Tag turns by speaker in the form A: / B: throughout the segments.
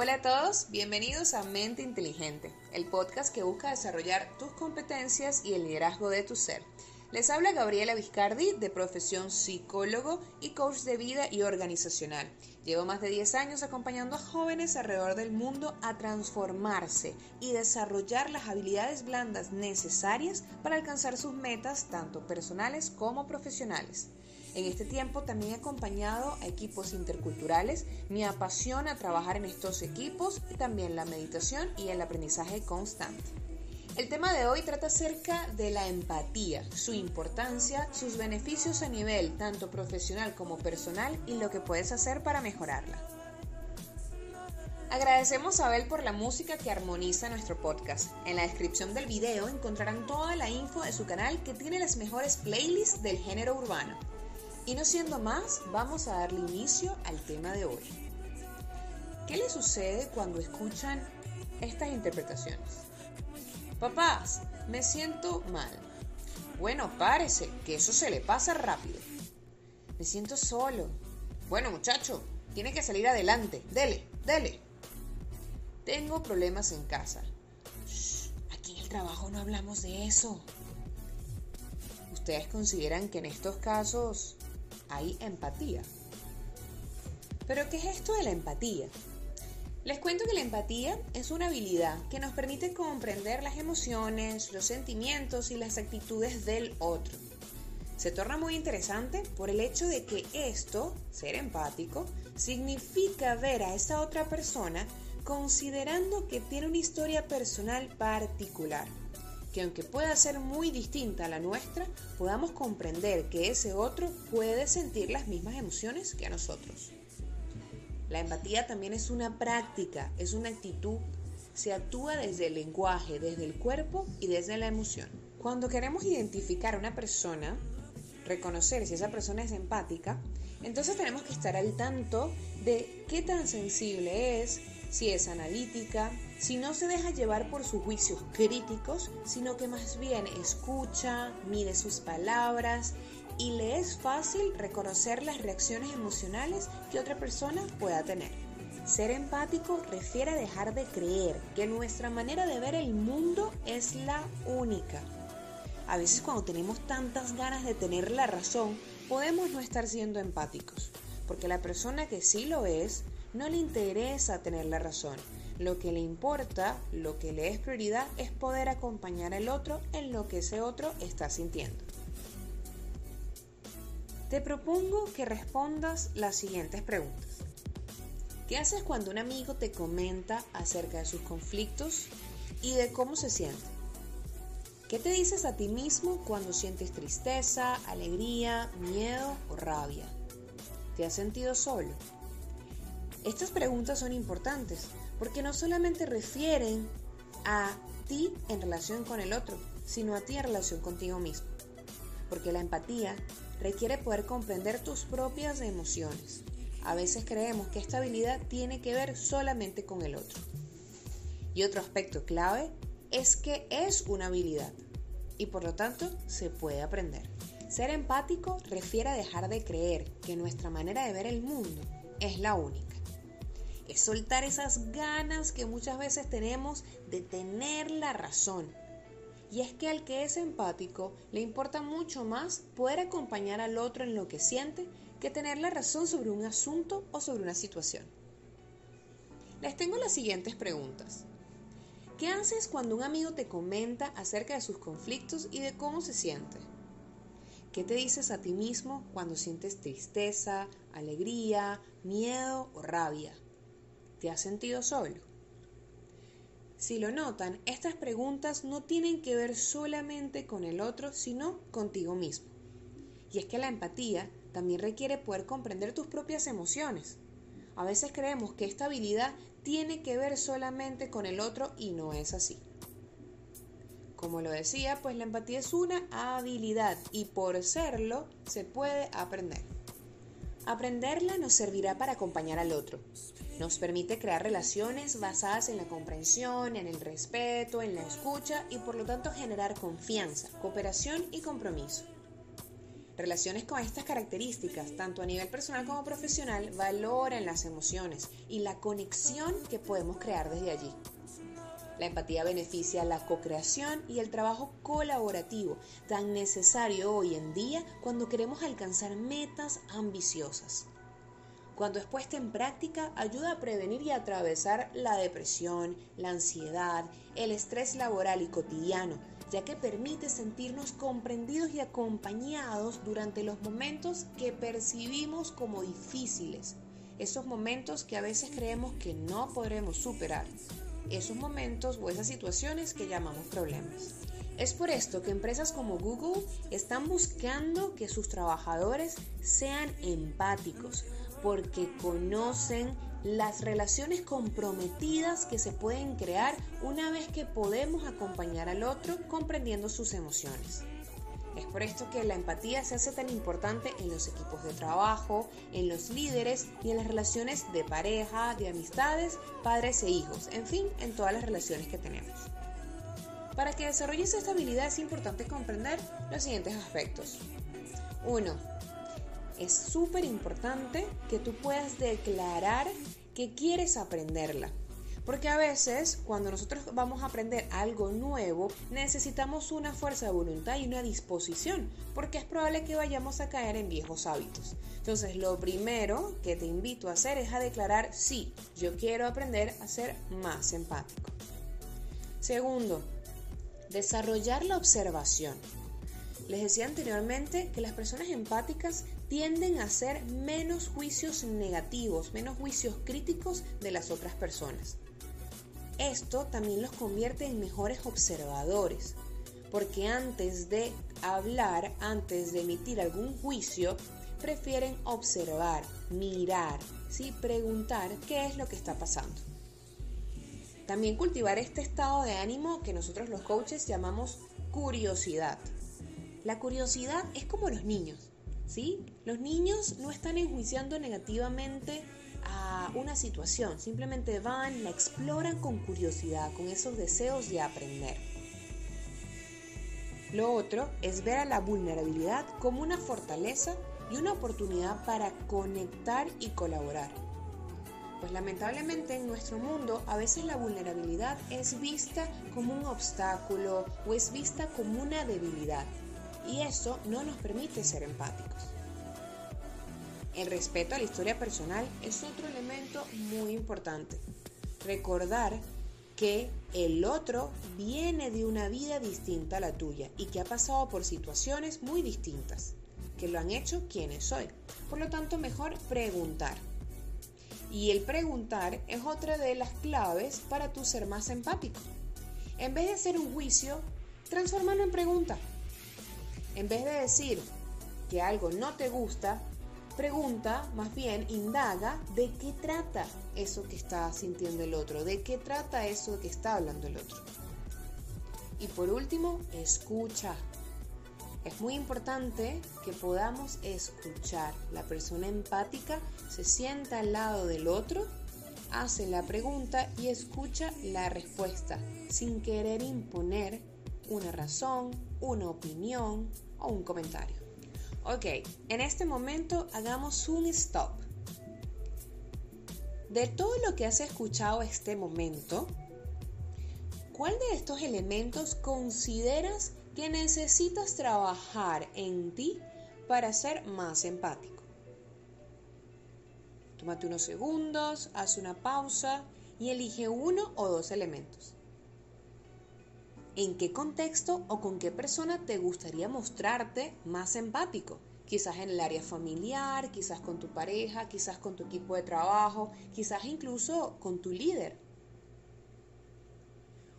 A: Hola a todos, bienvenidos a Mente Inteligente, el podcast que busca desarrollar tus competencias y el liderazgo de tu ser. Les habla Gabriela Viscardi, de profesión psicólogo y coach de vida y organizacional. Llevo más de 10 años acompañando a jóvenes alrededor del mundo a transformarse y desarrollar las habilidades blandas necesarias para alcanzar sus metas, tanto personales como profesionales. En este tiempo también he acompañado a equipos interculturales. Me apasiona trabajar en estos equipos y también la meditación y el aprendizaje constante. El tema de hoy trata acerca de la empatía, su importancia, sus beneficios a nivel tanto profesional como personal y lo que puedes hacer para mejorarla. Agradecemos a Abel por la música que armoniza nuestro podcast. En la descripción del video encontrarán toda la info de su canal que tiene las mejores playlists del género urbano. Y no siendo más, vamos a darle inicio al tema de hoy. ¿Qué le sucede cuando escuchan estas interpretaciones? Papás, me siento mal. Bueno, párese, que eso se le pasa rápido. Me siento solo. Bueno, muchacho, tiene que salir adelante. Dele, dele. Tengo problemas en casa. Shh, aquí en el trabajo no hablamos de eso. ¿Ustedes consideran que en estos casos hay empatía? ¿Pero qué es esto de la empatía? Les cuento que la empatía es una habilidad que nos permite comprender las emociones, los sentimientos y las actitudes del otro. Se torna muy interesante por el hecho de que esto, ser empático, significa ver a esa otra persona considerando que tiene una historia personal particular, que aunque pueda ser muy distinta a la nuestra, podamos comprender que ese otro puede sentir las mismas emociones que a nosotros. La empatía también es una práctica, es una actitud. Se actúa desde el lenguaje, desde el cuerpo y desde la emoción. Cuando queremos identificar a una persona, reconocer si esa persona es empática, entonces tenemos que estar al tanto de qué tan sensible es, si es analítica, si no se deja llevar por sus juicios críticos, sino que más bien escucha, mide sus palabras y le es fácil reconocer las reacciones emocionales que otra persona pueda tener. Ser empático refiere a dejar de creer que nuestra manera de ver el mundo es la única. A veces cuando tenemos tantas ganas de tener la razón, podemos no estar siendo empáticos, porque la persona que sí lo es, no le interesa tener la razón. Lo que le importa, lo que le es prioridad, es poder acompañar al otro en lo que ese otro está sintiendo. Te propongo que respondas las siguientes preguntas. ¿Qué haces cuando un amigo te comenta acerca de sus conflictos y de cómo se siente? ¿Qué te dices a ti mismo cuando sientes tristeza, alegría, miedo o rabia? ¿Te has sentido solo? Estas preguntas son importantes porque no solamente refieren a ti en relación con el otro, sino a ti en relación contigo mismo. Porque la empatía requiere poder comprender tus propias emociones. A veces creemos que esta habilidad tiene que ver solamente con el otro. Y otro aspecto clave es que es una habilidad y por lo tanto se puede aprender. Ser empático refiere a dejar de creer que nuestra manera de ver el mundo es la única. Es soltar esas ganas que muchas veces tenemos de tener la razón y es que al que es empático le importa mucho más poder acompañar al otro en lo que siente que tener la razón sobre un asunto o sobre una situación. Les tengo las siguientes preguntas. ¿Qué haces cuando un amigo te comenta acerca de sus conflictos y de cómo se siente? ¿Qué te dices a ti mismo cuando sientes tristeza, alegría, miedo o rabia? ¿Te has sentido solo? Si lo notan, estas preguntas no tienen que ver solamente con el otro, sino contigo mismo. Y es que la empatía también requiere poder comprender tus propias emociones. A veces creemos que esta habilidad tiene que ver solamente con el otro y no es así. Como lo decía, pues la empatía es una habilidad y por serlo se puede aprender. Aprenderla nos servirá para acompañar al otro, nos permite crear relaciones basadas en la comprensión, en el respeto, en la escucha y por lo tanto generar confianza, cooperación y compromiso. Relaciones con estas características, tanto a nivel personal como profesional, valoran las emociones y la conexión que podemos crear desde allí. La empatía beneficia la co-creación y el trabajo colaborativo, tan necesario hoy en día cuando queremos alcanzar metas ambiciosas. Cuando es puesta en práctica, ayuda a prevenir y atravesar la depresión, la ansiedad, el estrés laboral y cotidiano, ya que permite sentirnos comprendidos y acompañados durante los momentos que percibimos como difíciles, esos momentos que a veces creemos que no podremos superar esos momentos o esas situaciones que llamamos problemas. Es por esto que empresas como Google están buscando que sus trabajadores sean empáticos, porque conocen las relaciones comprometidas que se pueden crear una vez que podemos acompañar al otro comprendiendo sus emociones. Es por esto que la empatía se hace tan importante en los equipos de trabajo, en los líderes y en las relaciones de pareja, de amistades, padres e hijos, en fin, en todas las relaciones que tenemos. Para que desarrolles esta habilidad es importante comprender los siguientes aspectos. 1. Es súper importante que tú puedas declarar que quieres aprenderla. Porque a veces cuando nosotros vamos a aprender algo nuevo, necesitamos una fuerza de voluntad y una disposición, porque es probable que vayamos a caer en viejos hábitos. Entonces, lo primero que te invito a hacer es a declarar, sí, yo quiero aprender a ser más empático. Segundo, desarrollar la observación. Les decía anteriormente que las personas empáticas tienden a hacer menos juicios negativos, menos juicios críticos de las otras personas. Esto también los convierte en mejores observadores, porque antes de hablar, antes de emitir algún juicio, prefieren observar, mirar, ¿sí? preguntar qué es lo que está pasando. También cultivar este estado de ánimo que nosotros los coaches llamamos curiosidad. La curiosidad es como los niños, ¿sí? Los niños no están enjuiciando negativamente a una situación, simplemente van, la exploran con curiosidad, con esos deseos de aprender. Lo otro es ver a la vulnerabilidad como una fortaleza y una oportunidad para conectar y colaborar. Pues lamentablemente en nuestro mundo a veces la vulnerabilidad es vista como un obstáculo o es vista como una debilidad y eso no nos permite ser empáticos. El respeto a la historia personal es otro elemento muy importante. Recordar que el otro viene de una vida distinta a la tuya y que ha pasado por situaciones muy distintas, que lo han hecho quienes soy. Por lo tanto, mejor preguntar. Y el preguntar es otra de las claves para tu ser más empático. En vez de hacer un juicio, transformarlo en pregunta. En vez de decir que algo no te gusta, pregunta, más bien indaga de qué trata eso que está sintiendo el otro, de qué trata eso que está hablando el otro. Y por último, escucha. Es muy importante que podamos escuchar. La persona empática se sienta al lado del otro, hace la pregunta y escucha la respuesta, sin querer imponer una razón, una opinión o un comentario. Ok, en este momento hagamos un stop. De todo lo que has escuchado este momento, ¿cuál de estos elementos consideras que necesitas trabajar en ti para ser más empático? Tómate unos segundos, haz una pausa y elige uno o dos elementos. ¿En qué contexto o con qué persona te gustaría mostrarte más empático? Quizás en el área familiar, quizás con tu pareja, quizás con tu equipo de trabajo, quizás incluso con tu líder.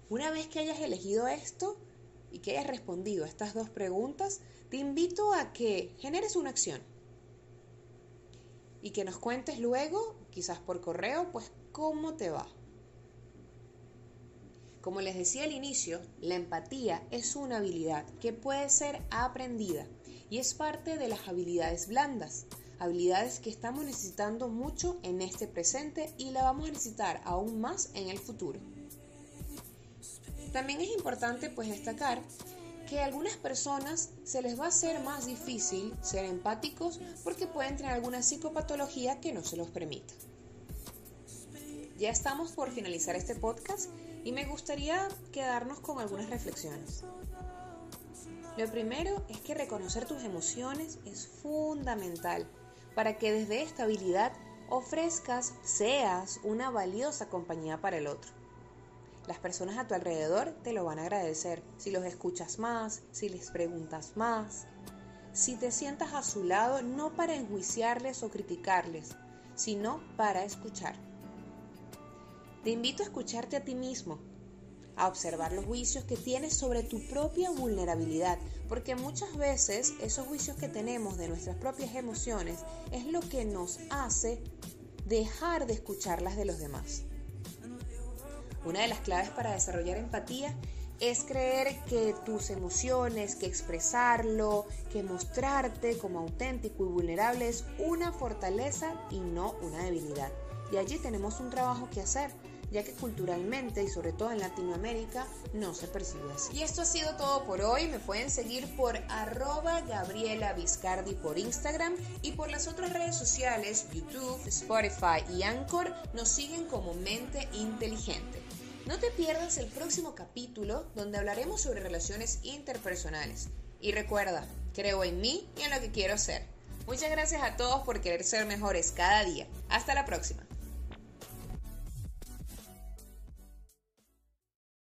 A: Una vez que hayas elegido esto y que hayas respondido a estas dos preguntas, te invito a que generes una acción y que nos cuentes luego, quizás por correo, pues cómo te va. Como les decía al inicio, la empatía es una habilidad que puede ser aprendida y es parte de las habilidades blandas, habilidades que estamos necesitando mucho en este presente y la vamos a necesitar aún más en el futuro. También es importante pues destacar que a algunas personas se les va a hacer más difícil ser empáticos porque pueden tener alguna psicopatología que no se los permita. Ya estamos por finalizar este podcast y me gustaría quedarnos con algunas reflexiones. Lo primero es que reconocer tus emociones es fundamental para que desde esta habilidad ofrezcas, seas una valiosa compañía para el otro. Las personas a tu alrededor te lo van a agradecer si los escuchas más, si les preguntas más, si te sientas a su lado no para enjuiciarles o criticarles, sino para escuchar. Te invito a escucharte a ti mismo, a observar los juicios que tienes sobre tu propia vulnerabilidad, porque muchas veces esos juicios que tenemos de nuestras propias emociones es lo que nos hace dejar de escucharlas de los demás. Una de las claves para desarrollar empatía es creer que tus emociones, que expresarlo, que mostrarte como auténtico y vulnerable es una fortaleza y no una debilidad. Y allí tenemos un trabajo que hacer, ya que culturalmente y sobre todo en Latinoamérica no se percibe así. Y esto ha sido todo por hoy. Me pueden seguir por arroba Gabriela Viscardi por Instagram y por las otras redes sociales, YouTube, Spotify y Anchor, nos siguen como Mente Inteligente. No te pierdas el próximo capítulo donde hablaremos sobre relaciones interpersonales. Y recuerda, creo en mí y en lo que quiero ser. Muchas gracias a todos por querer ser mejores cada día. Hasta la próxima.